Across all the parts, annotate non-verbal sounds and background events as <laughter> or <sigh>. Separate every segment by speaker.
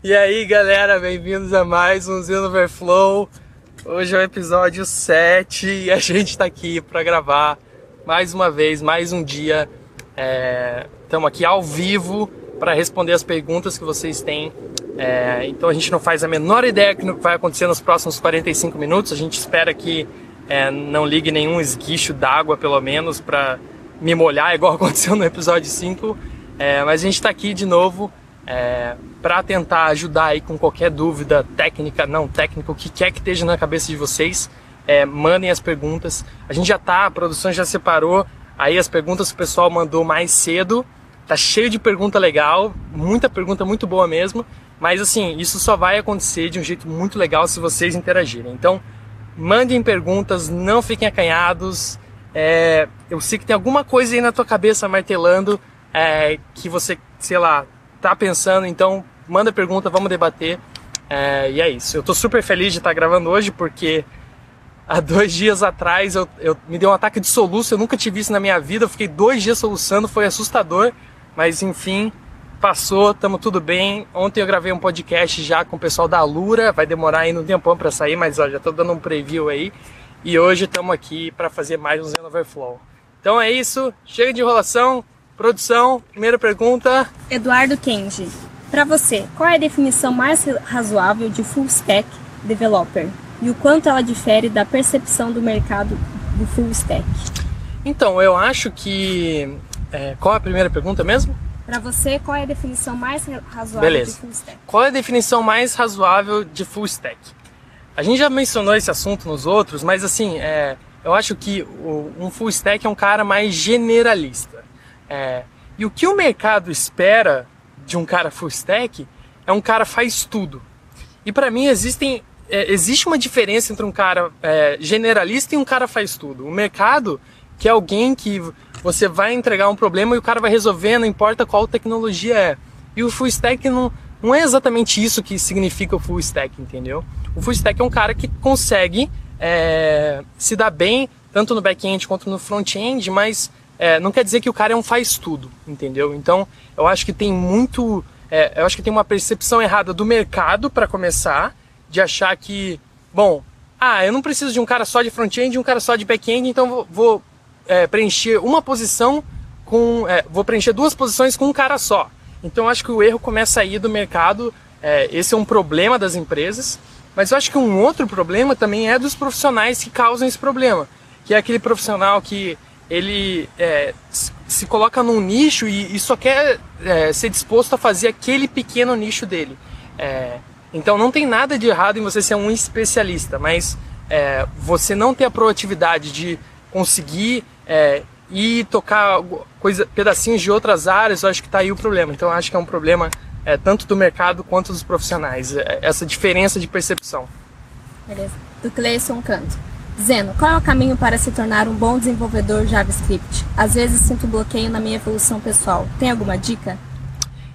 Speaker 1: E aí galera, bem-vindos a mais um Zeno Overflow. Hoje é o episódio 7 e a <laughs> gente está aqui para gravar mais uma vez, mais um dia. Estamos é, aqui ao vivo para responder as perguntas que vocês têm. É, então a gente não faz a menor ideia do que vai acontecer nos próximos 45 minutos. A gente espera que é, não ligue nenhum esguicho d'água, pelo menos, para me molhar, igual <laughs> aconteceu no episódio 5. É, mas a gente está aqui de novo é, para tentar ajudar aí com qualquer dúvida técnica, não técnica, o que quer que esteja na cabeça de vocês. É, mandem as perguntas. A gente já tá, a produção já separou aí as perguntas que o pessoal mandou mais cedo. Tá cheio de pergunta legal, muita pergunta muito boa mesmo. Mas assim, isso só vai acontecer de um jeito muito legal se vocês interagirem. Então, mandem perguntas, não fiquem acanhados. É, eu sei que tem alguma coisa aí na tua cabeça martelando é, que você, sei lá, tá pensando, então manda pergunta, vamos debater. É, e é isso. Eu tô super feliz de estar gravando hoje porque há dois dias atrás eu, eu me deu um ataque de soluço, eu nunca tive isso na minha vida, eu fiquei dois dias soluçando, foi assustador, mas enfim, passou, tamo tudo bem. Ontem eu gravei um podcast já com o pessoal da Lura, vai demorar ainda um tempão para sair, mas ó, já tô dando um preview aí. E hoje estamos aqui para fazer mais um Zen Overflow. Então é isso, chega de enrolação, Produção, primeira pergunta.
Speaker 2: Eduardo Kenji. Para você, qual é a definição mais razoável de full stack developer? E o quanto ela difere da percepção do mercado do full stack?
Speaker 1: Então, eu acho que. É, qual é a primeira pergunta mesmo?
Speaker 2: Para você, qual é a definição mais razoável
Speaker 1: Beleza.
Speaker 2: de full stack?
Speaker 1: Qual é a definição mais razoável de full stack? A gente já mencionou esse assunto nos outros, mas assim, é, eu acho que o, um full stack é um cara mais generalista. É, e o que o mercado espera de um cara full stack é um cara faz tudo. E para mim existem, é, existe uma diferença entre um cara é, generalista e um cara faz tudo. O mercado que é alguém que você vai entregar um problema e o cara vai resolver, não importa qual tecnologia é. E o full stack não, não é exatamente isso que significa o full stack, entendeu? O full stack é um cara que consegue é, se dar bem tanto no back-end quanto no front-end, mas é, não quer dizer que o cara é um faz tudo, entendeu? Então, eu acho que tem muito, é, eu acho que tem uma percepção errada do mercado para começar, de achar que, bom, ah, eu não preciso de um cara só de front-end e um cara só de back-end, então vou, vou é, preencher uma posição com, é, vou preencher duas posições com um cara só. Então, eu acho que o erro começa aí do mercado. É, esse é um problema das empresas. Mas eu acho que um outro problema também é dos profissionais que causam esse problema, que é aquele profissional que ele é, se coloca num nicho e, e só quer é, ser disposto a fazer aquele pequeno nicho dele. É, então não tem nada de errado em você ser um especialista, mas é, você não ter a proatividade de conseguir é, ir tocar coisa, pedacinhos de outras áreas, eu acho que está aí o problema. Então acho que é um problema é, tanto do mercado quanto dos profissionais, essa diferença de percepção.
Speaker 2: Beleza. Do Cleison Canto. Zeno, qual é o caminho para se tornar um bom desenvolvedor JavaScript? Às vezes sinto bloqueio na minha evolução pessoal. Tem alguma dica?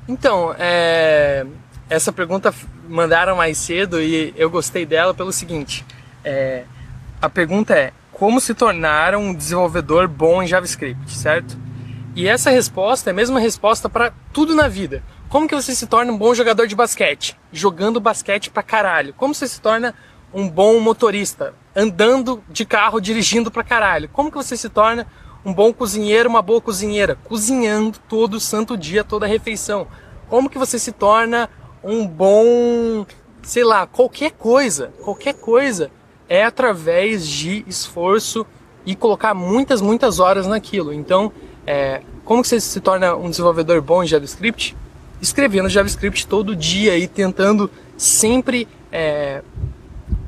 Speaker 1: Então, é... essa pergunta mandaram mais cedo e eu gostei dela pelo seguinte: é... a pergunta é como se tornar um desenvolvedor bom em JavaScript, certo? E essa resposta é a mesma resposta para tudo na vida. Como que você se torna um bom jogador de basquete? Jogando basquete pra caralho. Como você se torna um bom motorista, andando de carro, dirigindo pra caralho? Como que você se torna um bom cozinheiro, uma boa cozinheira? Cozinhando todo santo dia, toda refeição. Como que você se torna um bom, sei lá, qualquer coisa, qualquer coisa é através de esforço e colocar muitas, muitas horas naquilo. Então, é, como que você se torna um desenvolvedor bom em JavaScript? Escrevendo JavaScript todo dia e tentando sempre é,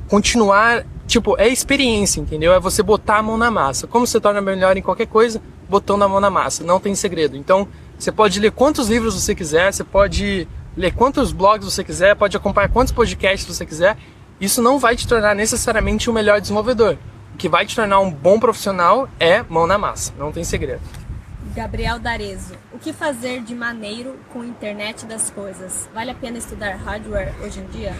Speaker 1: continuar, tipo, é experiência, entendeu? É você botar a mão na massa. Como você torna melhor em qualquer coisa? Botando a mão na massa, não tem segredo. Então, você pode ler quantos livros você quiser, você pode ler quantos blogs você quiser, pode acompanhar quantos podcasts você quiser. Isso não vai te tornar necessariamente um melhor desenvolvedor. O que vai te tornar um bom profissional é mão na massa, não tem segredo.
Speaker 2: Gabriel Darezo, o que fazer de maneiro com a internet das coisas? Vale a pena estudar hardware hoje em dia?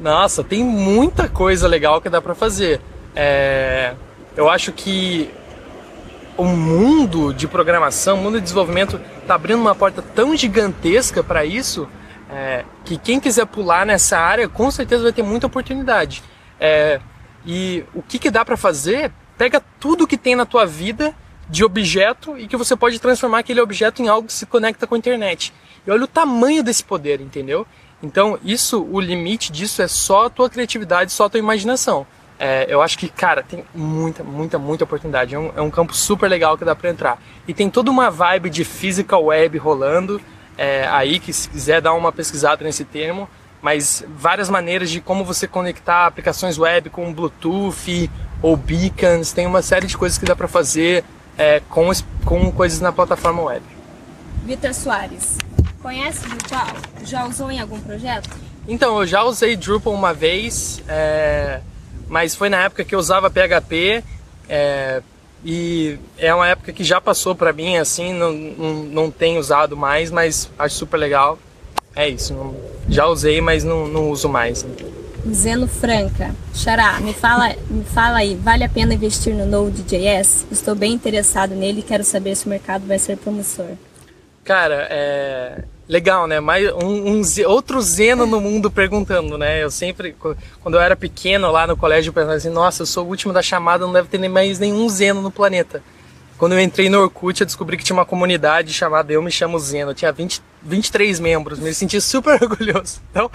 Speaker 1: Nossa, tem muita coisa legal que dá para fazer. É, eu acho que o mundo de programação, o mundo de desenvolvimento está abrindo uma porta tão gigantesca para isso é, que quem quiser pular nessa área com certeza vai ter muita oportunidade. É, e o que, que dá para fazer? Pega tudo que tem na tua vida de objeto e que você pode transformar aquele objeto em algo que se conecta com a internet. E olha o tamanho desse poder, entendeu? Então, isso, o limite disso é só a tua criatividade, só a tua imaginação. É, eu acho que, cara, tem muita, muita, muita oportunidade. É um, é um, campo super legal que dá para entrar. E tem toda uma vibe de physical web rolando é, aí, que se quiser dar uma pesquisada nesse termo, mas várias maneiras de como você conectar aplicações web com Bluetooth ou beacons, tem uma série de coisas que dá para fazer é, com, com coisas na plataforma web.
Speaker 2: Vitor Soares, conhece Drupal? Já usou em algum projeto?
Speaker 1: Então, eu já usei Drupal uma vez, é, mas foi na época que eu usava PHP é, e é uma época que já passou para mim, assim, não, não, não tenho usado mais, mas acho super legal. É isso, não, já usei, mas não, não uso mais.
Speaker 2: Zeno Franca. Xará, me fala, me fala aí, vale a pena investir no Node.js? Estou bem interessado nele e quero saber se o mercado vai ser promissor.
Speaker 1: Cara, é legal, né? Mais um, um, outro Zeno no mundo perguntando, né? Eu sempre, quando eu era pequeno lá no colégio, eu pensava assim: nossa, eu sou o último da chamada, não deve ter nem mais nenhum Zeno no planeta. Quando eu entrei no Orkut, eu descobri que tinha uma comunidade chamada Eu Me Chamo Zeno. Eu tinha 20, 23 membros, me senti super <laughs> orgulhoso. Então,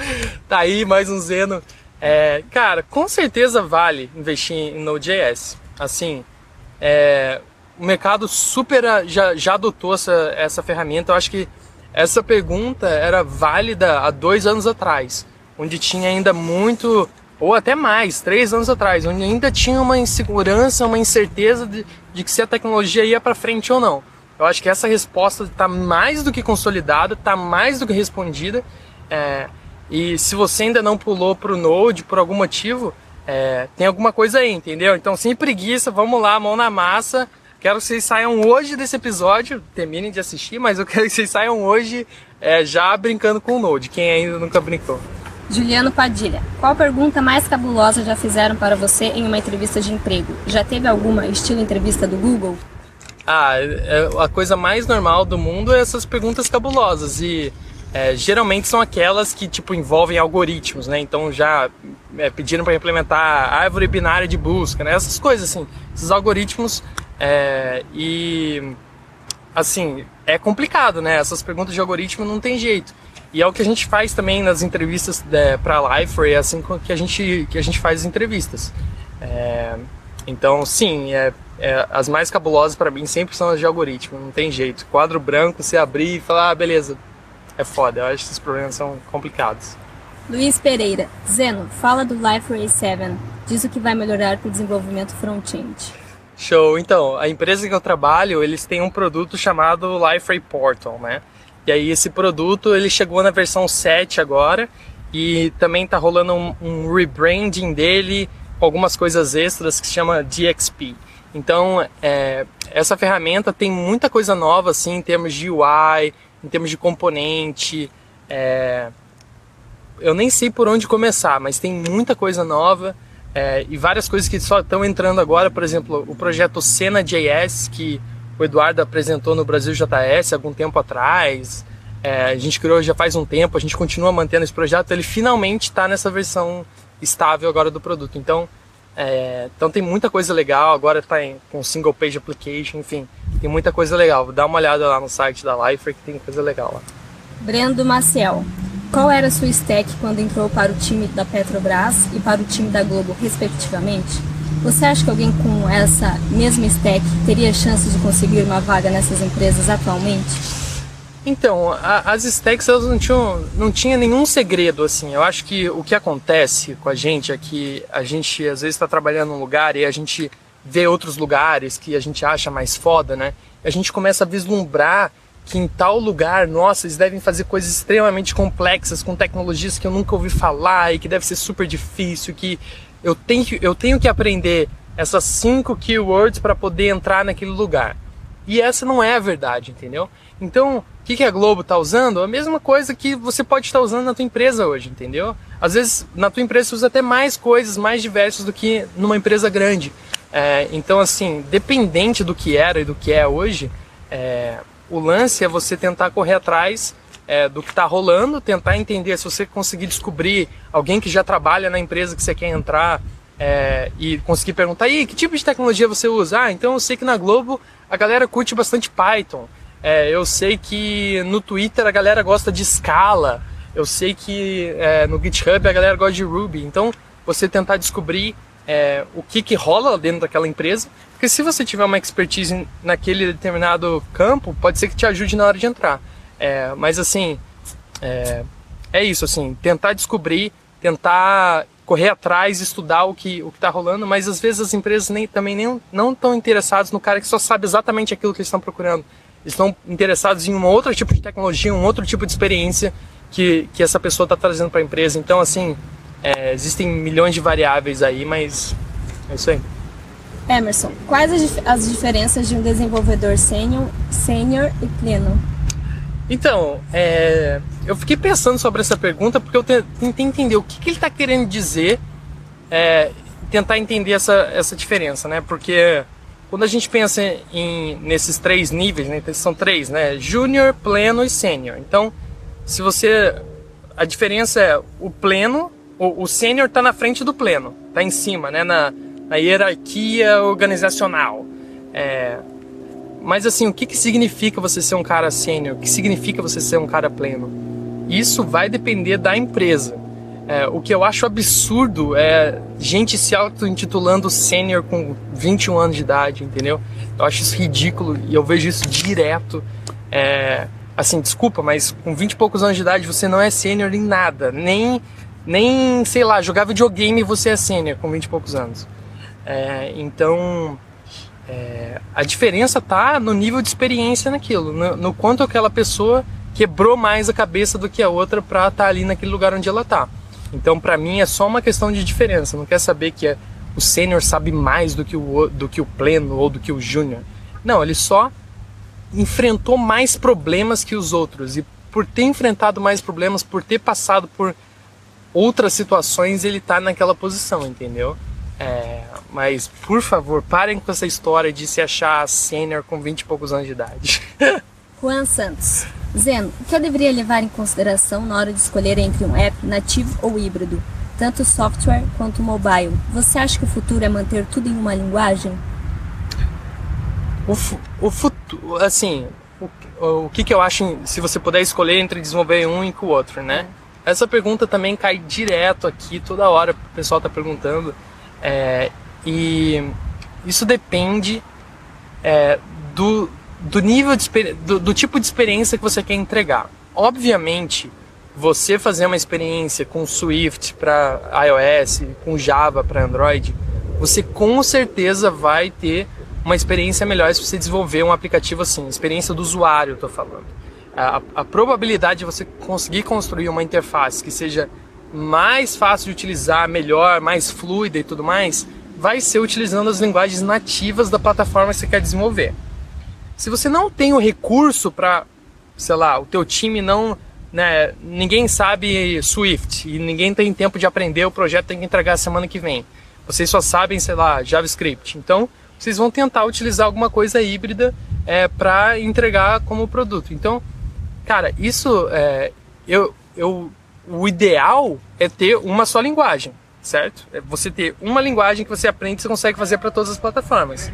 Speaker 1: tá aí mais um Zeno é, cara, com certeza vale investir em Node.js. Assim, é, o mercado super já, já adotou essa, essa ferramenta. Eu acho que essa pergunta era válida há dois anos atrás, onde tinha ainda muito, ou até mais, três anos atrás, onde ainda tinha uma insegurança, uma incerteza de, de que se a tecnologia ia para frente ou não. Eu acho que essa resposta está mais do que consolidada, está mais do que respondida. É, e se você ainda não pulou para o Node por algum motivo, é, tem alguma coisa aí, entendeu? Então, sem preguiça, vamos lá, mão na massa. Quero que vocês saiam hoje desse episódio, terminem de assistir, mas eu <laughs> quero que vocês saiam hoje é, já brincando com o Node, quem ainda nunca brincou.
Speaker 2: Juliano Padilha, qual pergunta mais cabulosa já fizeram para você em uma entrevista de emprego? Já teve alguma estilo entrevista do Google?
Speaker 1: Ah, é, a coisa mais normal do mundo é essas perguntas cabulosas e é, geralmente são aquelas que tipo envolvem algoritmos, né? Então já é, pediram para implementar árvore binária de busca, né? Essas coisas assim, esses algoritmos é, e assim é complicado, né? Essas perguntas de algoritmo não tem jeito. E é o que a gente faz também nas entrevistas é, para Lifer, é assim que a gente que a gente faz as entrevistas. É, então, sim, é, é, as mais cabulosas para mim sempre são as de algoritmo, não tem jeito. Quadro branco, você abrir e falar, ah, beleza, é foda. Eu acho que esses problemas são complicados.
Speaker 2: Luiz Pereira, Zeno, fala do Liferay 7. Diz o que vai melhorar para o desenvolvimento front-end.
Speaker 1: Show. Então, a empresa que eu trabalho, eles têm um produto chamado Liferay Portal, né? E aí esse produto, ele chegou na versão 7 agora e também tá rolando um, um rebranding dele algumas coisas extras que se chama DXP. Então, é, essa ferramenta tem muita coisa nova assim em termos de UI, em termos de componente. É... Eu nem sei por onde começar, mas tem muita coisa nova é, e várias coisas que só estão entrando agora. Por exemplo, o projeto Cena.js, que o Eduardo apresentou no Brasil JS algum tempo atrás. É, a gente criou já faz um tempo, a gente continua mantendo esse projeto. Ele finalmente está nessa versão estável agora do produto. Então, é, então tem muita coisa legal. Agora está com single page application, enfim. Tem muita coisa legal. Dá uma olhada lá no site da Lifer que tem coisa legal lá.
Speaker 2: Brendo Maciel, qual era a sua stack quando entrou para o time da Petrobras e para o time da Globo, respectivamente? Você acha que alguém com essa mesma stack teria chance de conseguir uma vaga nessas empresas atualmente?
Speaker 1: Então, a, as stacks elas não tinham, não tinha nenhum segredo assim. Eu acho que o que acontece com a gente é que a gente às vezes está trabalhando num lugar e a gente vê outros lugares que a gente acha mais foda, né? A gente começa a vislumbrar que em tal lugar, nossa, eles devem fazer coisas extremamente complexas com tecnologias que eu nunca ouvi falar e que deve ser super difícil, que eu tenho, eu tenho que aprender essas cinco keywords para poder entrar naquele lugar. E essa não é a verdade, entendeu? Então, o que, que a Globo está usando? A mesma coisa que você pode estar usando na tua empresa hoje, entendeu? Às vezes, na tua empresa você usa até mais coisas, mais diversas do que numa empresa grande. É, então, assim, dependente do que era e do que é hoje, é, o lance é você tentar correr atrás é, do que está rolando, tentar entender se você conseguir descobrir alguém que já trabalha na empresa que você quer entrar é, e conseguir perguntar, aí, que tipo de tecnologia você usa? Ah, então eu sei que na Globo a galera curte bastante Python. É, eu sei que no Twitter a galera gosta de Scala. Eu sei que é, no GitHub a galera gosta de Ruby. Então, você tentar descobrir é, o que, que rola dentro daquela empresa. Porque se você tiver uma expertise naquele determinado campo, pode ser que te ajude na hora de entrar. É, mas assim, é, é, isso, assim, tentar descobrir, tentar correr atrás, estudar o que o está rolando, mas às vezes as empresas nem, também nem, não estão interessadas no cara que só sabe exatamente aquilo que eles estão procurando. Eles estão interessados em um outro tipo de tecnologia, um outro tipo de experiência que, que essa pessoa está trazendo para a empresa. Então, assim, é, existem milhões de variáveis aí, mas é isso aí.
Speaker 2: Emerson, quais as, as diferenças de um desenvolvedor sênior, sênior e pleno?
Speaker 1: Então, é, eu fiquei pensando sobre essa pergunta porque eu tentei entender o que, que ele está querendo dizer, é, tentar entender essa, essa diferença, né? Porque quando a gente pensa em, nesses três níveis, né, são três, né? Júnior, pleno e sênior. Então, se você. A diferença é o pleno, o, o sênior está na frente do pleno, está em cima, né? Na, na hierarquia organizacional. É, mas assim, o que, que significa você ser um cara sênior? O que significa você ser um cara pleno? Isso vai depender da empresa. É, o que eu acho absurdo é gente se auto-intitulando sênior com 21 anos de idade, entendeu? Eu acho isso ridículo e eu vejo isso direto. É, assim, desculpa, mas com 20 e poucos anos de idade você não é sênior em nada. Nem, nem, sei lá, jogar videogame você é sênior com 20 e poucos anos. É, então, é, a diferença tá no nível de experiência naquilo, no, no quanto aquela pessoa quebrou mais a cabeça do que a outra para estar tá ali naquele lugar onde ela tá. Então, para mim, é só uma questão de diferença. Não quer saber que é, o sênior sabe mais do que o, do que o pleno ou do que o júnior. Não, ele só enfrentou mais problemas que os outros. E por ter enfrentado mais problemas, por ter passado por outras situações, ele está naquela posição, entendeu? É, mas, por favor, parem com essa história de se achar sênior com 20 e poucos anos de idade. <laughs>
Speaker 2: Juan Santos. Zeno, o que eu deveria levar em consideração na hora de escolher entre um app nativo ou híbrido, tanto software quanto mobile? Você acha que o futuro é manter tudo em uma linguagem?
Speaker 1: O, o futuro, assim, o, o que, que eu acho, se você puder escolher entre desenvolver um e com o outro, né? Essa pergunta também cai direto aqui, toda hora o pessoal está perguntando. É, e isso depende é, do, do nível de do, do tipo de experiência que você quer entregar. Obviamente, você fazer uma experiência com Swift para iOS, com Java para Android, você com certeza vai ter uma experiência melhor se você desenvolver um aplicativo assim, experiência do usuário, estou falando. A, a, probabilidade de você conseguir construir uma interface que seja mais fácil de utilizar, melhor, mais fluida e tudo mais, vai ser utilizando as linguagens nativas da plataforma que você quer desenvolver. Se você não tem o recurso para, sei lá, o teu time não, né, ninguém sabe Swift e ninguém tem tempo de aprender, o projeto tem que entregar semana que vem. Vocês só sabem, sei lá, JavaScript. Então, vocês vão tentar utilizar alguma coisa híbrida é, para entregar como produto. Então, cara, isso é, eu, eu, o ideal é ter uma só linguagem, certo? É você ter uma linguagem que você aprende e você consegue fazer para todas as plataformas.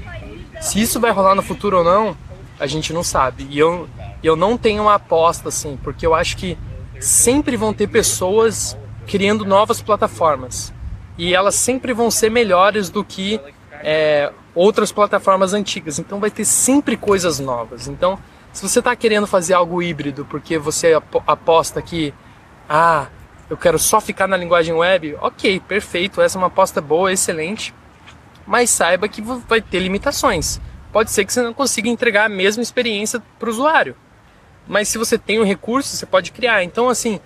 Speaker 1: Se isso vai rolar no futuro ou não, a gente não sabe. E eu, eu não tenho uma aposta assim, porque eu acho que sempre vão ter pessoas criando novas plataformas. E elas sempre vão ser melhores do que é, outras plataformas antigas. Então vai ter sempre coisas novas. Então, se você está querendo fazer algo híbrido porque você aposta que, ah, eu quero só ficar na linguagem web, ok, perfeito, essa é uma aposta boa, excelente. Mas saiba que vai ter limitações pode ser que você não consiga entregar a mesma experiência para o usuário. Mas se você tem um recurso, você pode criar. Então, assim,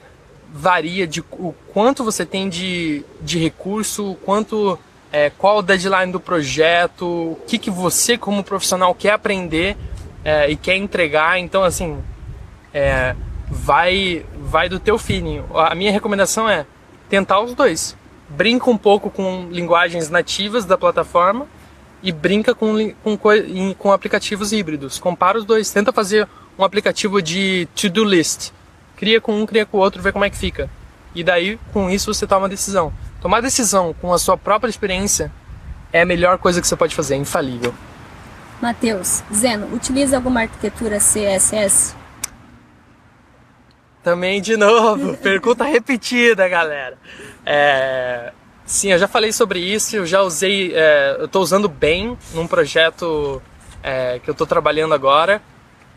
Speaker 1: varia de o quanto você tem de, de recurso, quanto é, qual o deadline do projeto, o que, que você como profissional quer aprender é, e quer entregar. Então, assim, é, vai vai do teu feeling. A minha recomendação é tentar os dois. Brinca um pouco com linguagens nativas da plataforma e brinca com, com, com aplicativos híbridos. Compara os dois. Tenta fazer um aplicativo de to-do list. cria com um, cria com o outro, vê como é que fica. E daí, com isso, você toma uma decisão. Tomar decisão com a sua própria experiência é a melhor coisa que você pode fazer, é infalível.
Speaker 2: Matheus, Zeno, utiliza alguma arquitetura CSS?
Speaker 1: Também de novo, <laughs> pergunta repetida, galera. É, sim, eu já falei sobre isso, eu já usei, é, eu estou usando bem num projeto é, que eu estou trabalhando agora.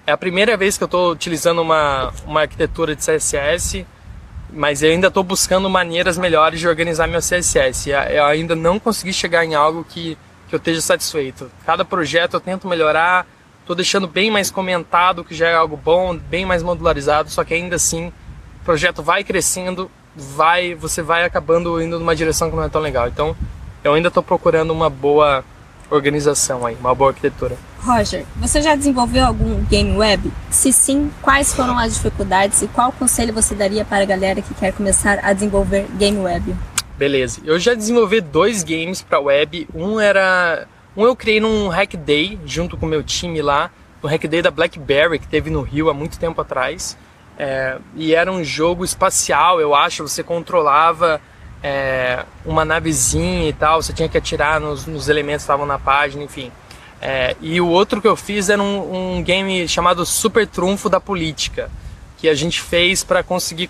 Speaker 1: É a primeira vez que eu estou utilizando uma, uma arquitetura de CSS, mas eu ainda estou buscando maneiras melhores de organizar meu CSS. Eu ainda não consegui chegar em algo que, que eu esteja satisfeito. Cada projeto eu tento melhorar, estou deixando bem mais comentado, que já é algo bom, bem mais modularizado, só que ainda assim o projeto vai crescendo, vai, você vai acabando indo numa direção que não é tão legal. Então, eu ainda estou procurando uma boa organização aí, uma boa arquitetura.
Speaker 2: Roger, você já desenvolveu algum game web? Se sim, quais foram as dificuldades e qual conselho você daria para a galera que quer começar a desenvolver game web?
Speaker 1: Beleza, eu já desenvolvi dois games para web. Um era, um eu criei num Hack Day junto com meu time lá, no Hack Day da BlackBerry que teve no Rio há muito tempo atrás. É, e era um jogo espacial, eu acho. Você controlava é, uma navezinha e tal, você tinha que atirar nos, nos elementos que estavam na página, enfim. É, e o outro que eu fiz era um, um, game chamado Super Trunfo da Política, que a gente fez para conseguir.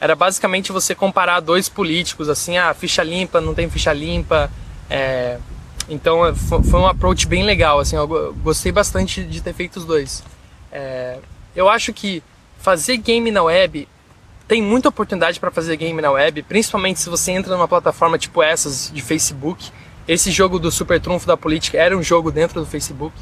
Speaker 1: Era basicamente você comparar dois políticos, assim, ah, ficha limpa, não tem ficha limpa. É, então é, foi um approach bem legal, assim, eu gostei bastante de ter feito os dois. É, eu acho que fazer game na web tem muita oportunidade para fazer game na web, principalmente se você entra numa plataforma tipo essas de Facebook esse jogo do super trunfo da política era um jogo dentro do Facebook.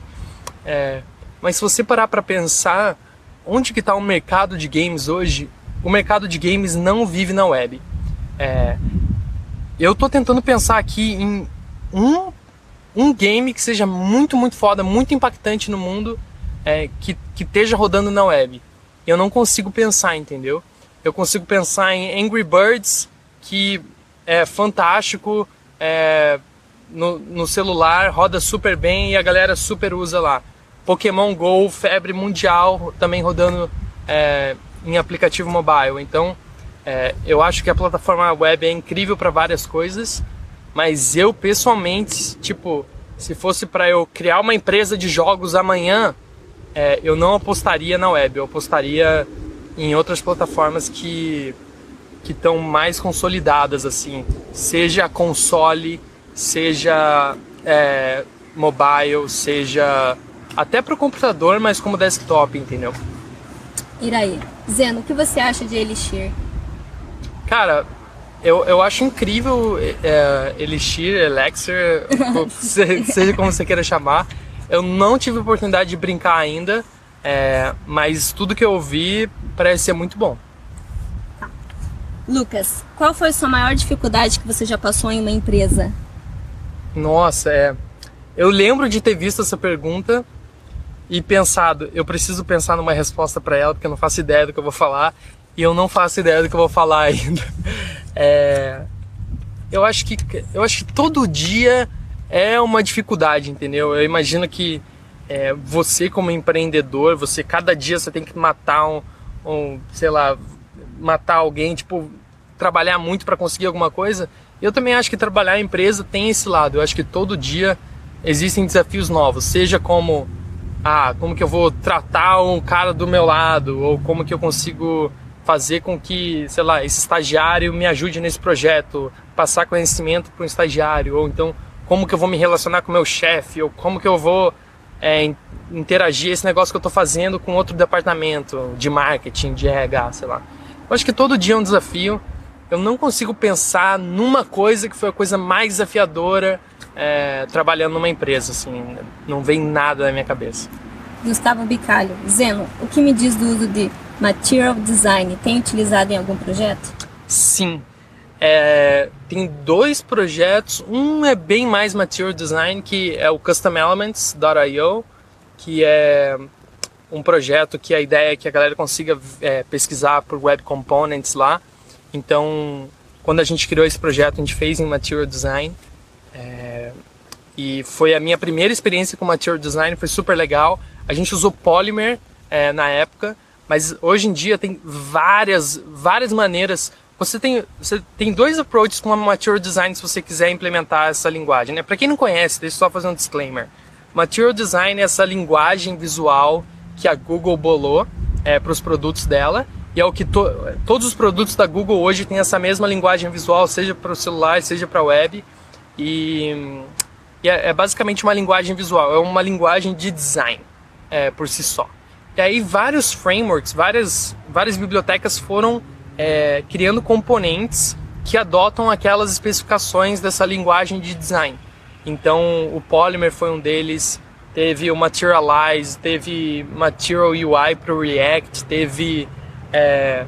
Speaker 1: É, mas se você parar para pensar onde que está o mercado de games hoje, o mercado de games não vive na web. É, eu estou tentando pensar aqui em um, um game que seja muito, muito foda, muito impactante no mundo, é, que, que esteja rodando na web. Eu não consigo pensar, entendeu? Eu consigo pensar em Angry Birds, que é fantástico, é, no, no celular, roda super bem e a galera super usa lá. Pokémon Go, febre mundial, também rodando é, em aplicativo mobile. Então, é, eu acho que a plataforma web é incrível para várias coisas, mas eu pessoalmente, tipo, se fosse para eu criar uma empresa de jogos amanhã, é, eu não apostaria na web, eu apostaria em outras plataformas que que estão mais consolidadas assim, seja console, seja é, mobile, seja até para o computador, mas como desktop, entendeu?
Speaker 2: Iraí, Zeno, o que você acha de Elixir?
Speaker 1: Cara, eu, eu acho incrível é, Elixir, Elixir, <laughs> seja como você queira chamar. Eu não tive oportunidade de brincar ainda, é, mas tudo que eu vi parece ser muito bom.
Speaker 2: Tá. Lucas, qual foi a sua maior dificuldade que você já passou em uma empresa?
Speaker 1: Nossa, é. Eu lembro de ter visto essa pergunta e pensado, eu preciso pensar numa resposta para ela porque eu não faço ideia do que eu vou falar e eu não faço ideia do que eu vou falar <laughs> ainda. É, eu acho que eu acho que todo dia é uma dificuldade, entendeu? Eu imagino que é, você como empreendedor, você cada dia você tem que matar um, um sei lá, matar alguém, tipo trabalhar muito para conseguir alguma coisa. Eu também acho que trabalhar em empresa tem esse lado. Eu acho que todo dia existem desafios novos, seja como ah, como que eu vou tratar um cara do meu lado? Ou como que eu consigo fazer com que, sei lá, esse estagiário me ajude nesse projeto, passar conhecimento para um estagiário? Ou então como que eu vou me relacionar com meu chefe? Ou como que eu vou é, interagir esse negócio que eu estou fazendo com outro departamento de marketing, de RH, sei lá. Eu acho que todo dia é um desafio. Eu não consigo pensar numa coisa que foi a coisa mais desafiadora é, trabalhando numa empresa, assim, não vem nada na minha cabeça.
Speaker 2: Gustavo Bicalho, Zeno, o que me diz do uso de Material Design? Tem utilizado em algum projeto?
Speaker 1: Sim, é, tem dois projetos, um é bem mais Material Design, que é o CustomElements.io, que é um projeto que a ideia é que a galera consiga é, pesquisar por Web Components lá, então, quando a gente criou esse projeto, a gente fez em Material Design. E foi a minha primeira experiência com Material Design, foi super legal. A gente usou Polymer é, na época, Mas hoje em dia tem várias, várias maneiras. Você tem, você tem dois approaches com a Material Design se você quiser implementar essa linguagem. Né? Para quem não conhece, deixa eu só fazer um disclaimer. Material Design é essa linguagem visual que a Google bolou é, para os produtos dela. E é o que to, todos os produtos da Google hoje têm essa mesma linguagem visual, seja para o celular, seja para a web. E, e é, é, basicamente uma linguagem visual, é uma linguagem de design é, por si só. E aí vários frameworks, várias, várias bibliotecas foram é, criando componentes que adotam aquelas especificações dessa linguagem de design. Então o Polymer foi um deles, teve o Materialize, teve Material UI para o React, teve é,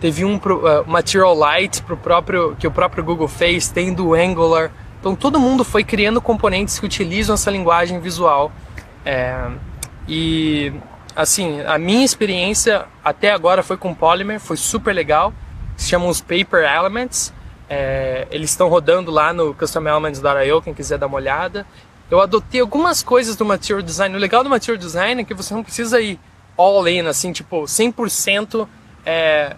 Speaker 1: teve um uh, Material Light pro próprio que o próprio Google fez, tem do Angular. Então todo mundo foi criando componentes que utilizam essa linguagem visual. É, e assim, a minha experiência até agora foi com Polymer, foi super legal. Se chamam os Paper Elements. É, eles estão rodando lá no customelements.io, quem quiser dar uma olhada. Eu adotei algumas coisas do Material Design. O legal do Material Design é que você não precisa ir all in, assim, tipo, 100% é,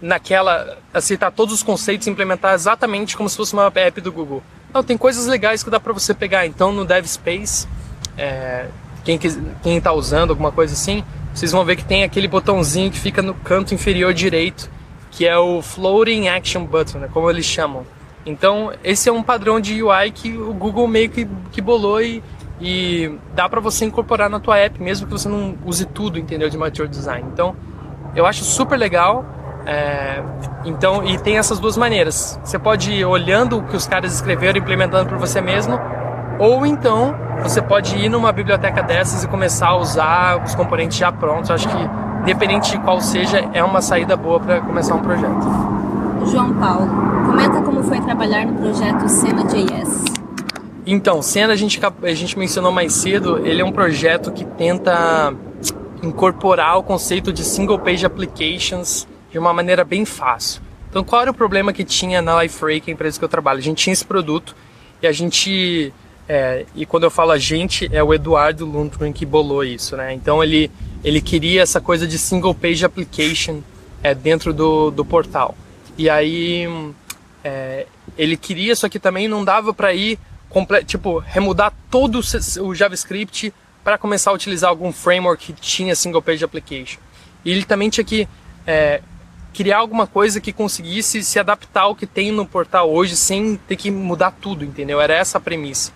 Speaker 1: naquela, aceitar todos os conceitos e implementar exatamente como se fosse uma app do Google. Não, tem coisas legais que dá para você pegar. Então, no DevSpace, é, quem quem está usando alguma coisa assim, vocês vão ver que tem aquele botãozinho que fica no canto inferior direito, que é o Floating Action Button, né, como eles chamam. Então, esse é um padrão de UI que o Google meio que, que bolou e, e dá para você incorporar na tua app, mesmo que você não use tudo, entendeu, de Material Design. Então, eu acho super legal. É, então, e tem essas duas maneiras. Você pode ir olhando o que os caras escreveram, implementando por você mesmo, ou então você pode ir numa biblioteca dessas e começar a usar os componentes já prontos. Eu acho que, independente de qual seja, é uma saída boa para começar um projeto.
Speaker 2: João Paulo, comenta como foi trabalhar no projeto Sena.js.
Speaker 1: Então, Sena a gente, a gente mencionou mais cedo, ele é um projeto que tenta incorporar o conceito de single page applications de uma maneira bem fácil. Então, qual era o problema que tinha na LifeRay, a empresa que eu trabalho? A gente tinha esse produto e a gente é, e quando eu falo a gente, é o Eduardo Lundgren que bolou isso, né? Então ele, ele queria essa coisa de single page application é, dentro do, do portal. E aí é, ele queria, só que também não dava para ir, tipo, remudar todo o JavaScript para começar a utilizar algum framework que tinha single page application. E ele também tinha que é, criar alguma coisa que conseguisse se adaptar ao que tem no portal hoje sem ter que mudar tudo, entendeu? Era essa a premissa.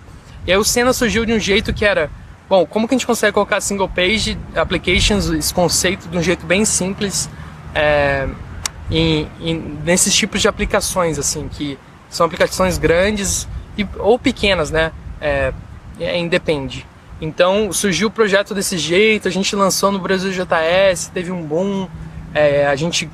Speaker 1: E aí o Senna surgiu de um jeito que era, bom, como que a gente consegue colocar single page applications, esse conceito de um jeito bem simples, é, em, em, nesses tipos de aplicações, assim, que são aplicações grandes e, ou pequenas, né? É, é, independe. Então surgiu o projeto desse jeito, a gente lançou no Brasil JS, teve um boom, é, a gente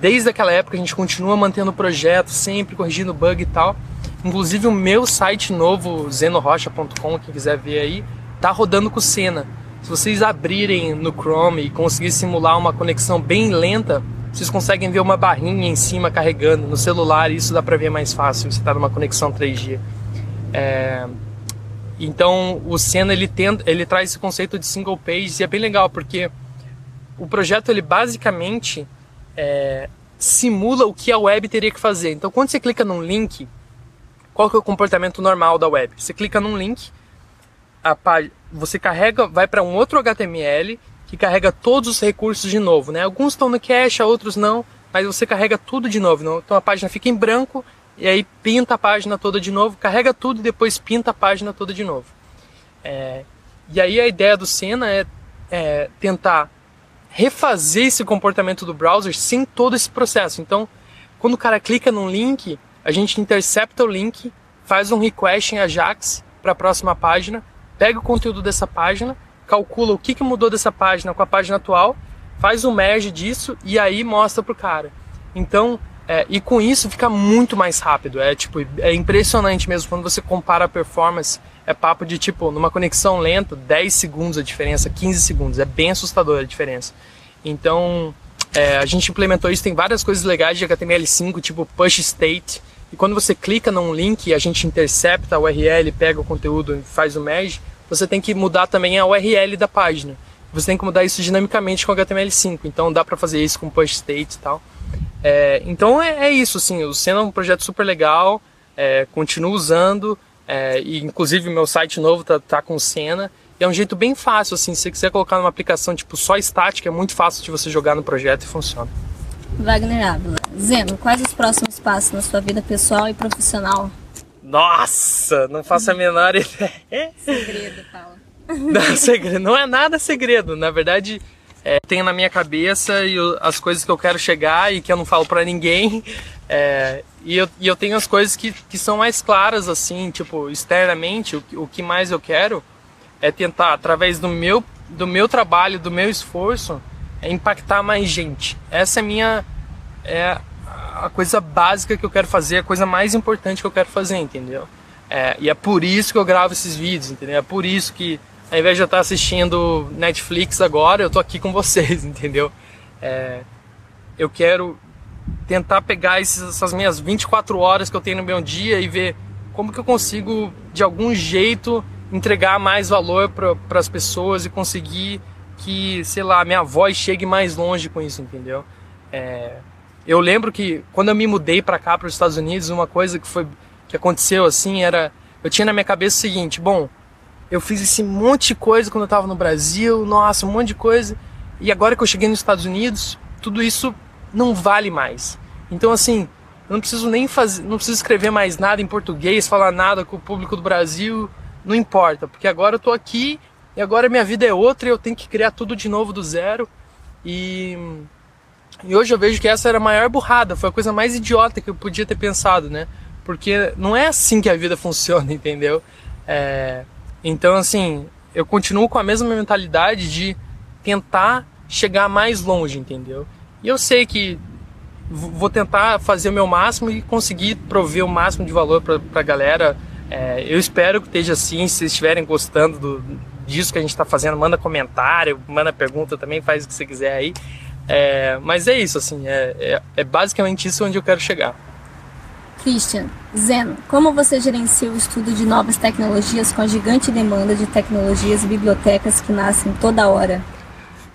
Speaker 1: desde aquela época a gente continua mantendo o projeto, sempre corrigindo bug e tal. Inclusive o meu site novo, zenorocha.com, quem quiser ver aí, tá rodando com o Senna. Se vocês abrirem no Chrome e conseguir simular uma conexão bem lenta, vocês conseguem ver uma barrinha em cima carregando. No celular isso dá para ver mais fácil, você está numa conexão 3G. É... Então o Senna ele, tenta, ele traz esse conceito de single page e é bem legal porque o projeto ele basicamente é, simula o que a web teria que fazer. Então quando você clica num link, qual que é o comportamento normal da web? Você clica num link, a você carrega, vai para um outro HTML que carrega todos os recursos de novo, né? Alguns estão no cache, outros não, mas você carrega tudo de novo. Então a página fica em branco e aí pinta a página toda de novo, carrega tudo e depois pinta a página toda de novo. É, e aí a ideia do Senna é, é tentar refazer esse comportamento do browser sem todo esse processo. Então, quando o cara clica num link, a gente intercepta o link, faz um request em Ajax para a próxima página, pega o conteúdo dessa página, calcula o que, que mudou dessa página com a página atual, faz um merge disso e aí mostra pro cara. Então, é, e com isso fica muito mais rápido. É tipo, é impressionante mesmo quando você compara a performance. É papo de tipo, numa conexão lenta, 10 segundos a diferença, 15 segundos. É bem assustadora a diferença. Então, é, a gente implementou isso, tem várias coisas legais de HTML5, tipo push state, e quando você clica num link e a gente intercepta a URL, pega o conteúdo e faz o merge, você tem que mudar também a URL da página. você tem que mudar isso dinamicamente com HTML5. Então dá para fazer isso com push state e tal. É, então é, é, isso, assim, o Senna é um projeto super legal, é, continuo usando, é, e inclusive meu site novo tá, tá com Senna. E é um jeito bem fácil, assim, se você quiser colocar numa aplicação tipo só estática, é muito fácil de você jogar no projeto e funciona.
Speaker 2: Wagner Ávila. Zeno, quais os próximos passos na sua vida pessoal e profissional?
Speaker 1: Nossa, não faço a menor <laughs>
Speaker 2: ideia. Segredo, fala. <laughs>
Speaker 1: Não, segredo, não é nada segredo. Na verdade, é, tenho na minha cabeça e as coisas que eu quero chegar e que eu não falo para ninguém. É, e, eu, e eu tenho as coisas que, que são mais claras, assim, tipo, externamente, o, o que mais eu quero é tentar, através do meu, do meu trabalho, do meu esforço, é impactar mais gente. Essa é a minha. É a coisa básica que eu quero fazer, a coisa mais importante que eu quero fazer, entendeu? É, e é por isso que eu gravo esses vídeos, entendeu? É por isso que, ao invés de eu estar assistindo Netflix agora, eu tô aqui com vocês, <laughs> entendeu? É, eu quero tentar pegar esses, essas minhas 24 horas que eu tenho no meu dia e ver como que eu consigo, de algum jeito, entregar mais valor para as pessoas e conseguir que, sei lá, minha voz chegue mais longe com isso, entendeu? É, eu lembro que quando eu me mudei para cá, para os Estados Unidos, uma coisa que foi que aconteceu assim era, eu tinha na minha cabeça o seguinte, bom, eu fiz esse monte de coisa quando eu estava no Brasil, nossa, um monte de coisa, e agora que eu cheguei nos Estados Unidos, tudo isso não vale mais. Então assim, eu não preciso nem fazer, não preciso escrever mais nada em português, falar nada com o público do Brasil, não importa, porque agora eu tô aqui e agora minha vida é outra e eu tenho que criar tudo de novo do zero. E, e hoje eu vejo que essa era a maior burrada, foi a coisa mais idiota que eu podia ter pensado, né? Porque não é assim que a vida <laughs> funciona, entendeu? É, então, assim, eu continuo com a mesma mentalidade de tentar chegar mais longe, entendeu? E eu sei que vou tentar fazer o meu máximo e conseguir prover o máximo de valor para a galera. É, eu espero que esteja assim, se estiverem gostando do, disso que a gente está fazendo, manda comentário, manda pergunta também, faz o que você quiser aí. É, mas é isso, assim, é, é, é, basicamente isso onde eu quero chegar.
Speaker 2: Christian, Zeno, como você gerencia o estudo de novas tecnologias com a gigante demanda de tecnologias e bibliotecas que nascem toda hora?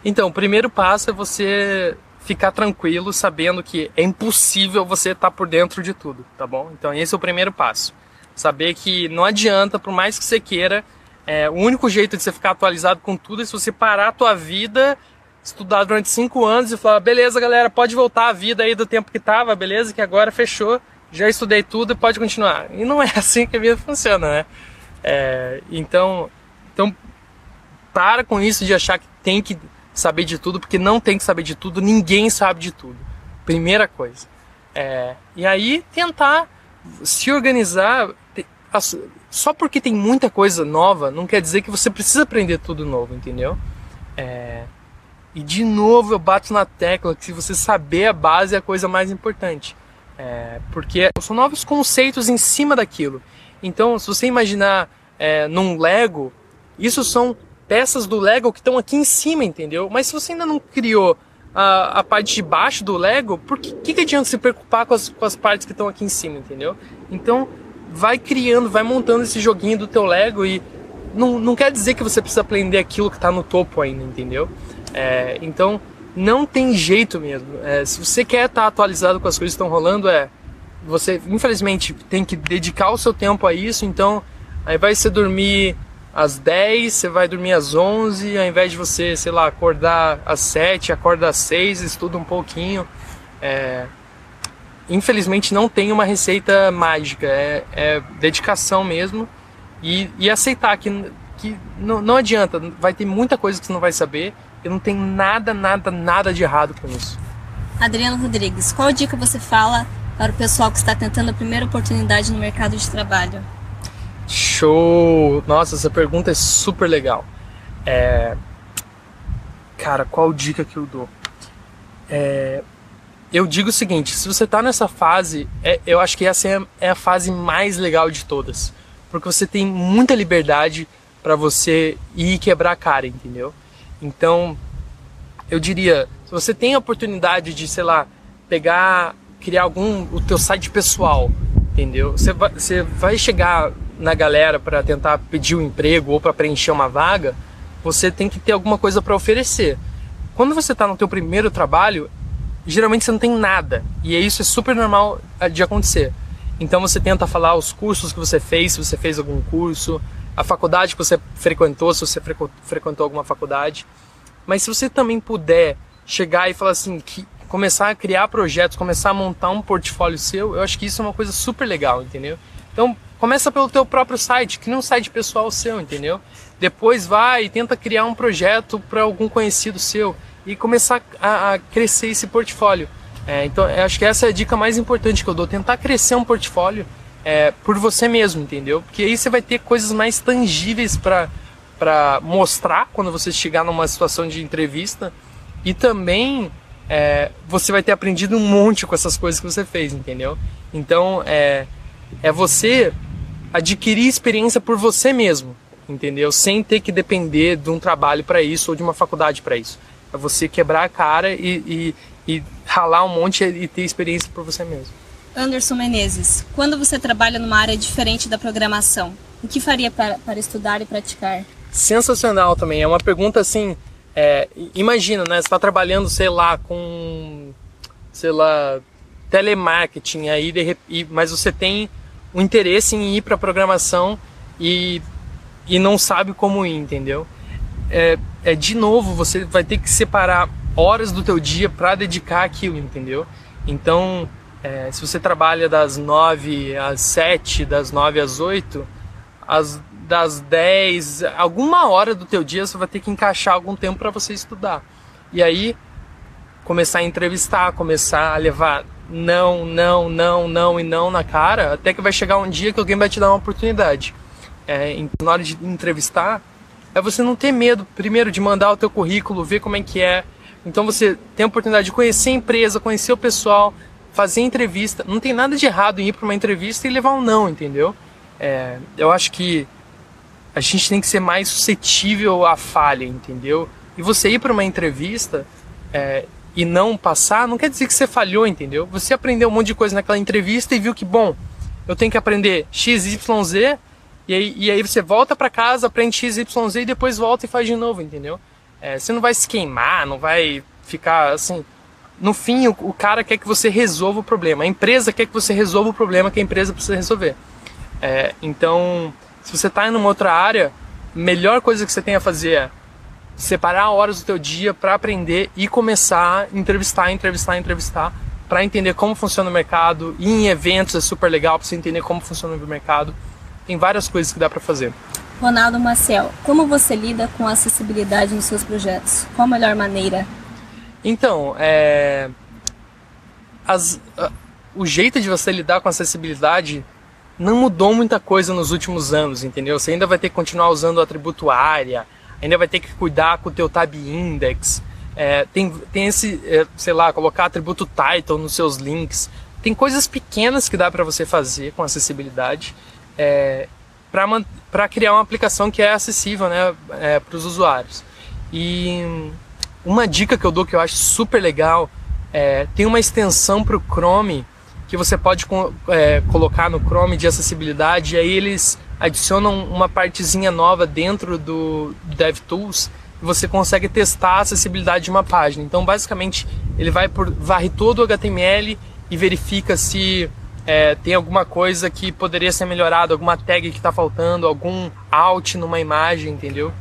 Speaker 1: Então, o primeiro passo é você ficar tranquilo, sabendo que é impossível você estar tá por dentro de tudo, tá bom? Então, esse é o primeiro passo. Saber que não adianta, por mais que você queira, é, o único jeito de você ficar atualizado com tudo é se você parar a tua vida, estudar durante cinco anos e falar, beleza, galera, pode voltar a vida aí do tempo que tava, beleza, que agora fechou, já estudei tudo e pode continuar. E não é <laughs> assim que a vida funciona, né? É, então, então, para com isso de achar que tem que saber de tudo, porque não tem que saber de tudo, ninguém sabe de tudo. Primeira coisa. É, e aí tentar se organizar só porque tem muita coisa nova, não quer dizer que você precisa aprender tudo novo, entendeu? É... E de novo eu bato na tecla que se você saber a base é a coisa mais importante. É... Porque são novos conceitos em cima daquilo. Então, se você imaginar é, num Lego, isso são peças do Lego que estão aqui em cima, entendeu? Mas se você ainda não criou a, a parte de baixo do Lego, por que, que, adianta se preocupar com as, com as partes que estão aqui em cima, entendeu? Então, vai criando, vai montando esse joguinho do teu Lego e não, não quer dizer que você precisa aprender aquilo que está no topo ainda, entendeu? É, então não tem jeito mesmo. É, se você quer estar tá atualizado com as coisas que estão rolando, é você infelizmente tem que dedicar o seu tempo a isso. Então, aí vai você dormir às 10, você vai dormir às 11, ao invés de você, sei lá, acordar às 7, acorda às 6, estuda um pouquinho. É, infelizmente não tem uma receita mágica, é, é dedicação mesmo e, e aceitar que, que não, não adianta, vai ter muita coisa que você não vai saber e não tem nada, nada, nada de errado com isso.
Speaker 2: Adriano Rodrigues, qual dica você fala para o pessoal que está tentando a primeira oportunidade no mercado de trabalho?
Speaker 1: Show! Nossa, essa pergunta é super legal. É... Cara, qual dica que eu dou? É eu digo o seguinte: se você está nessa fase, é, eu acho que essa é, é, a fase mais legal de todas, porque você tem muita liberdade para você ir quebrar a cara, entendeu? Então, eu diria, se você tem a oportunidade de, sei lá, pegar, criar algum o teu site pessoal, entendeu? Você vai, você vai chegar na galera para tentar pedir um emprego ou para preencher uma vaga, você tem que ter alguma coisa para oferecer. Quando você está no teu primeiro trabalho, geralmente você não tem nada. E isso é super normal eh, de acontecer. Então você tenta falar os cursos que você fez, se você fez algum curso, a faculdade que você frequentou, se você frequentou alguma faculdade. Mas se você também puder chegar e falar assim, que começar a criar projetos, começar a montar um portfólio seu, eu acho que isso é uma coisa super legal, entendeu? Então, começa pelo teu próprio site, cria um site pessoal seu, entendeu? Depois vai e tenta criar um projeto para algum conhecido seu e começar a, a crescer esse portfólio. É, então, acho que essa é a dica mais importante que eu dou, tentar crescer um portfólio é, por você mesmo, entendeu? Porque aí você vai ter coisas mais tangíveis para para mostrar quando você chegar numa situação de entrevista e também é, você vai ter aprendido um monte com essas coisas que você fez, entendeu? Então é, é você adquirir experiência por você mesmo, entendeu? Sem ter que depender de um trabalho para isso ou de uma faculdade para isso. É você quebrar a cara e, e, e ralar um monte e ter experiência por você mesmo.
Speaker 2: Anderson Menezes, quando você trabalha numa área diferente da programação, o que faria para, para estudar e praticar?
Speaker 1: sensacional também. É uma pergunta assim. É, imagina, né? Você está trabalhando, sei lá, com, sei lá, telemarketing aí, de, mas você tem um interesse em ir para programação e, e não sabe como ir, entendeu? É, é de novo, você vai ter que separar horas do teu dia para dedicar aquilo, entendeu? Então, é, se você trabalha das 9 às 7, das 9 às 8, as das 10, alguma hora do teu dia você vai ter que encaixar algum tempo para você estudar. E aí começar a entrevistar, começar a levar não, não, não, não e não na cara, até que vai chegar um dia que alguém vai te dar uma oportunidade. É, na hora de entrevistar, é você não ter medo, primeiro, de mandar o teu currículo, ver como é que é. Então você tem a oportunidade de conhecer a empresa, conhecer o pessoal, fazer entrevista. Não tem nada de errado em ir para uma entrevista e levar um não, entendeu? É, eu acho que a gente tem que ser mais suscetível à falha, entendeu? E você ir para uma entrevista é, e não passar, não quer dizer que você falhou, entendeu? Você aprendeu um monte de coisa naquela entrevista e viu que, bom, eu tenho que aprender X, Y, Z, e aí, e aí você volta para casa, aprende X, Y, Z e depois volta e faz de novo, entendeu? É, você não vai se queimar, não vai ficar assim. No fim, o, o, cara quer que você resolva o problema. A empresa quer que você resolva o problema que a empresa precisa resolver. É, então, se você está em uma outra área, melhor coisa que você tem a fazer é separar horas do teu dia para aprender e começar a entrevistar, entrevistar, entrevistar, para entender como funciona o mercado. E em eventos é super legal para você entender como funciona o mercado. Tem várias coisas que dá para fazer.
Speaker 2: Ronaldo Maciel, como você lida com a acessibilidade nos seus projetos? Qual a melhor maneira?
Speaker 1: Então, é... As... o jeito de você lidar com a acessibilidade não mudou muita coisa nos últimos anos, entendeu? Você ainda vai ter que continuar usando o atributo área, ainda vai ter que cuidar com o teu tab index, é, tem, tem esse, é, sei lá, colocar atributo title nos seus links. Tem coisas pequenas que dá para você fazer com acessibilidade é, para criar uma aplicação que é acessível né, é, para os usuários. E uma dica que eu dou que eu acho super legal é, tem uma extensão para o Chrome que você pode é, colocar no Chrome de acessibilidade, e aí eles adicionam uma partezinha nova dentro do DevTools e você consegue testar a acessibilidade de uma página. Então, basicamente, ele vai por varre todo o HTML e verifica se é, tem alguma coisa que poderia ser melhorado, alguma tag que está faltando, algum alt numa imagem, entendeu?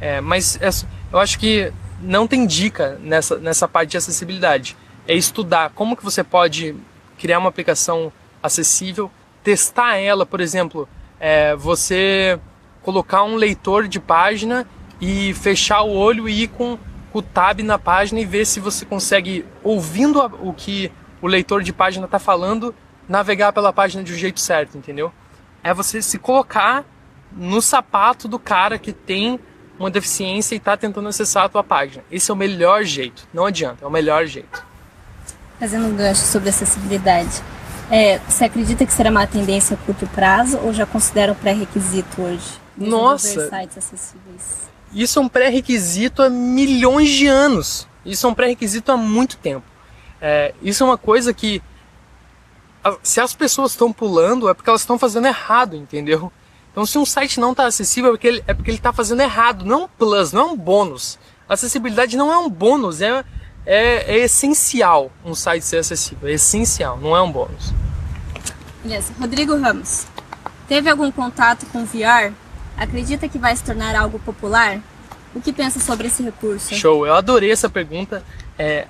Speaker 1: É, mas é, eu acho que não tem dica nessa, nessa parte de acessibilidade. É estudar como que você pode criar uma aplicação acessível, testar ela, por exemplo, é, você colocar um leitor de página e fechar o olho e ir com o tab na página e ver se você consegue, ouvindo o que o leitor de página está falando, navegar pela página de um jeito certo, entendeu? É você se colocar no sapato do cara que tem uma deficiência e está tentando acessar a tua página. Esse é o melhor jeito. Não adianta, é o melhor jeito.
Speaker 2: Fazendo um gancho sobre acessibilidade, é, você acredita que será uma tendência a curto prazo ou já considera um pré-requisito hoje?
Speaker 1: Nossa! Sites acessíveis? Isso é um pré-requisito há milhões de anos. Isso é um pré-requisito há muito tempo. É, isso é uma coisa que se as pessoas estão pulando é porque elas estão fazendo errado, entendeu? Então, se um site não está acessível, é porque ele é está fazendo errado. Não é um plus, não é um bônus. A acessibilidade não é um bônus, é, é, é essencial um site ser acessível. É essencial, não é um bônus.
Speaker 2: Beleza. Rodrigo Ramos. Teve algum contato com VR? Acredita que vai se tornar algo popular? O que pensa sobre esse recurso?
Speaker 1: Show, eu adorei essa pergunta. É,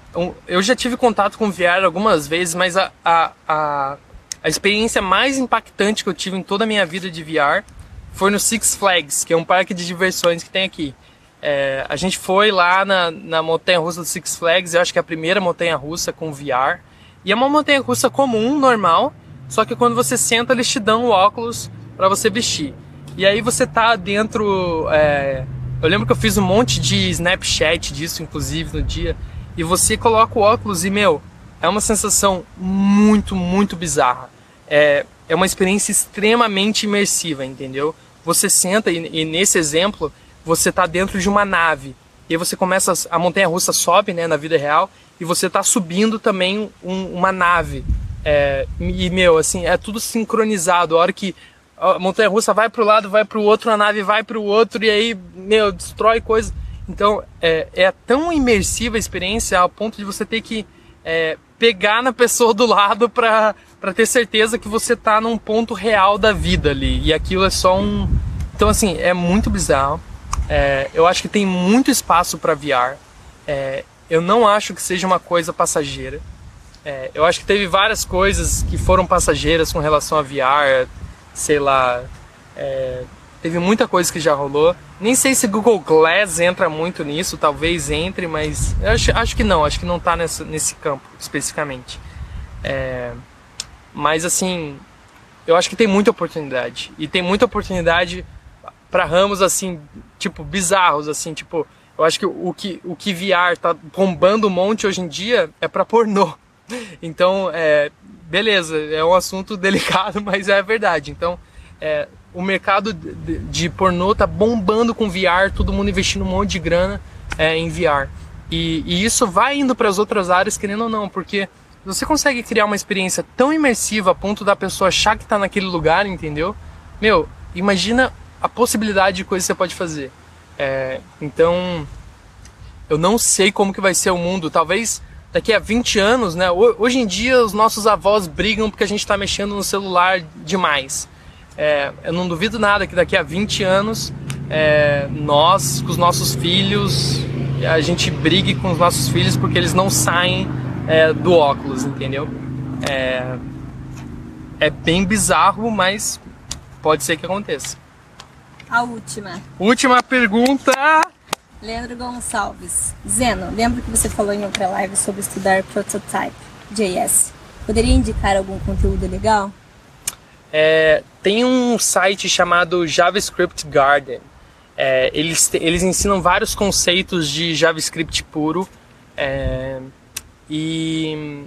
Speaker 1: eu já tive contato com VR algumas vezes, mas a, a, a, a experiência mais impactante que eu tive em toda a minha vida de VR foi no Six Flags, que é um parque de diversões que tem aqui. É, a gente foi lá na, na montanha russa do Six Flags, eu acho que é a primeira montanha russa com VR. E é uma montanha russa comum, normal, só que quando você senta, eles te dão o óculos para você vestir. E aí você tá dentro. É... Eu lembro que eu fiz um monte de Snapchat disso, inclusive, no dia. E você coloca o óculos e, meu, é uma sensação muito, muito bizarra. É, é uma experiência extremamente imersiva, entendeu? você senta e, e nesse exemplo você está dentro de uma nave. E aí você começa a montanha russa sobe né na vida real e você está subindo também um, uma nave. É, e meu assim é tudo sincronizado. A hora que a montanha russa vai para lado vai para o outro a nave vai para o outro e aí meu destrói coisas então é, é tão imersiva a experiência ao ponto de você ter que é, pegar na pessoa do lado para para ter certeza que você tá num ponto real da vida ali. E aquilo é só um então assim é muito bizarro é, eu acho que tem muito espaço para VR é, eu não acho que seja uma coisa passageira. É, eu acho que teve várias coisas que foram passageiras com relação a VR sei lá é, teve muita coisa que já rolou. Nem sei se Google Glass entra muito nisso talvez entre mas acho, acho que não acho que não está nesse, nesse campo especificamente. É, mas assim, eu acho que tem muita oportunidade. E tem muita oportunidade para ramos assim, tipo, bizarros, assim, tipo, eu acho que o que, o que VR tá bombando um monte hoje em dia é para pornô. <laughs> Então, é, beleza, é um assunto <laughs> delicado, mas é verdade. Então, é, o mercado de, de, pornô tá bombando com VR, todo mundo investindo um monte de grana é, em VR. E, e isso vai indo para as outras áreas, querendo ou não, porque você consegue criar uma experiência tão imersiva a ponto da pessoa achar que está naquele lugar, entendeu? Meu, imagina a possibilidade de coisas que você pode fazer. É, então, eu não sei como que vai ser o mundo. Talvez daqui a 20 anos, né? Hoje em dia os nossos avós brigam porque a gente está mexendo no celular demais. É, eu não duvido nada que daqui a 20 anos é, nós, com os nossos filhos, a gente brigue com os nossos filhos porque eles não saem é, do óculos, entendeu? É, é bem bizarro, mas pode ser que aconteça.
Speaker 2: A última.
Speaker 1: Última pergunta.
Speaker 2: Leandro Gonçalves. Zeno, lembro que você falou em outra live sobre estudar Prototype JS. Poderia indicar algum conteúdo legal?
Speaker 1: É, tem um site chamado JavaScript Garden. É, eles, eles ensinam vários conceitos de JavaScript puro. É, e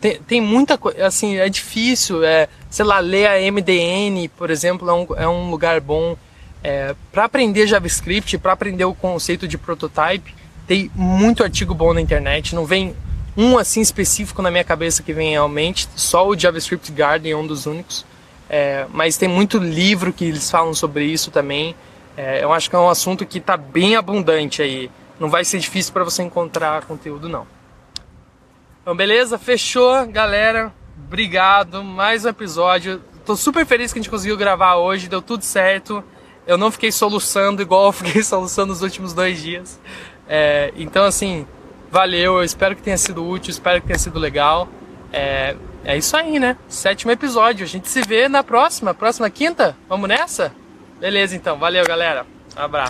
Speaker 1: tem, tem muita coisa, assim, é difícil, é, sei lá, ler a MDN, por exemplo, é um, é um lugar bom. É, para aprender JavaScript, para aprender o conceito de prototype, tem muito artigo bom na internet, não vem um assim específico na minha cabeça que vem realmente, só o JavaScript Garden é um dos únicos. É, mas tem muito livro que eles falam sobre isso também. É, eu acho que é um assunto que está bem abundante aí. Não vai ser difícil para você encontrar conteúdo, não. Então, beleza? Fechou, galera. Obrigado. Mais um episódio. Tô super feliz que a gente conseguiu gravar hoje. Deu tudo certo. Eu não fiquei soluçando igual eu fiquei <laughs> soluçando nos últimos dois dias. É, então, assim, valeu. Eu espero que tenha sido útil. Espero que tenha sido legal. É, é isso aí, né? Sétimo episódio. A gente se vê na próxima. Próxima quinta? Vamos nessa? Beleza, então. Valeu, galera. Um abraço.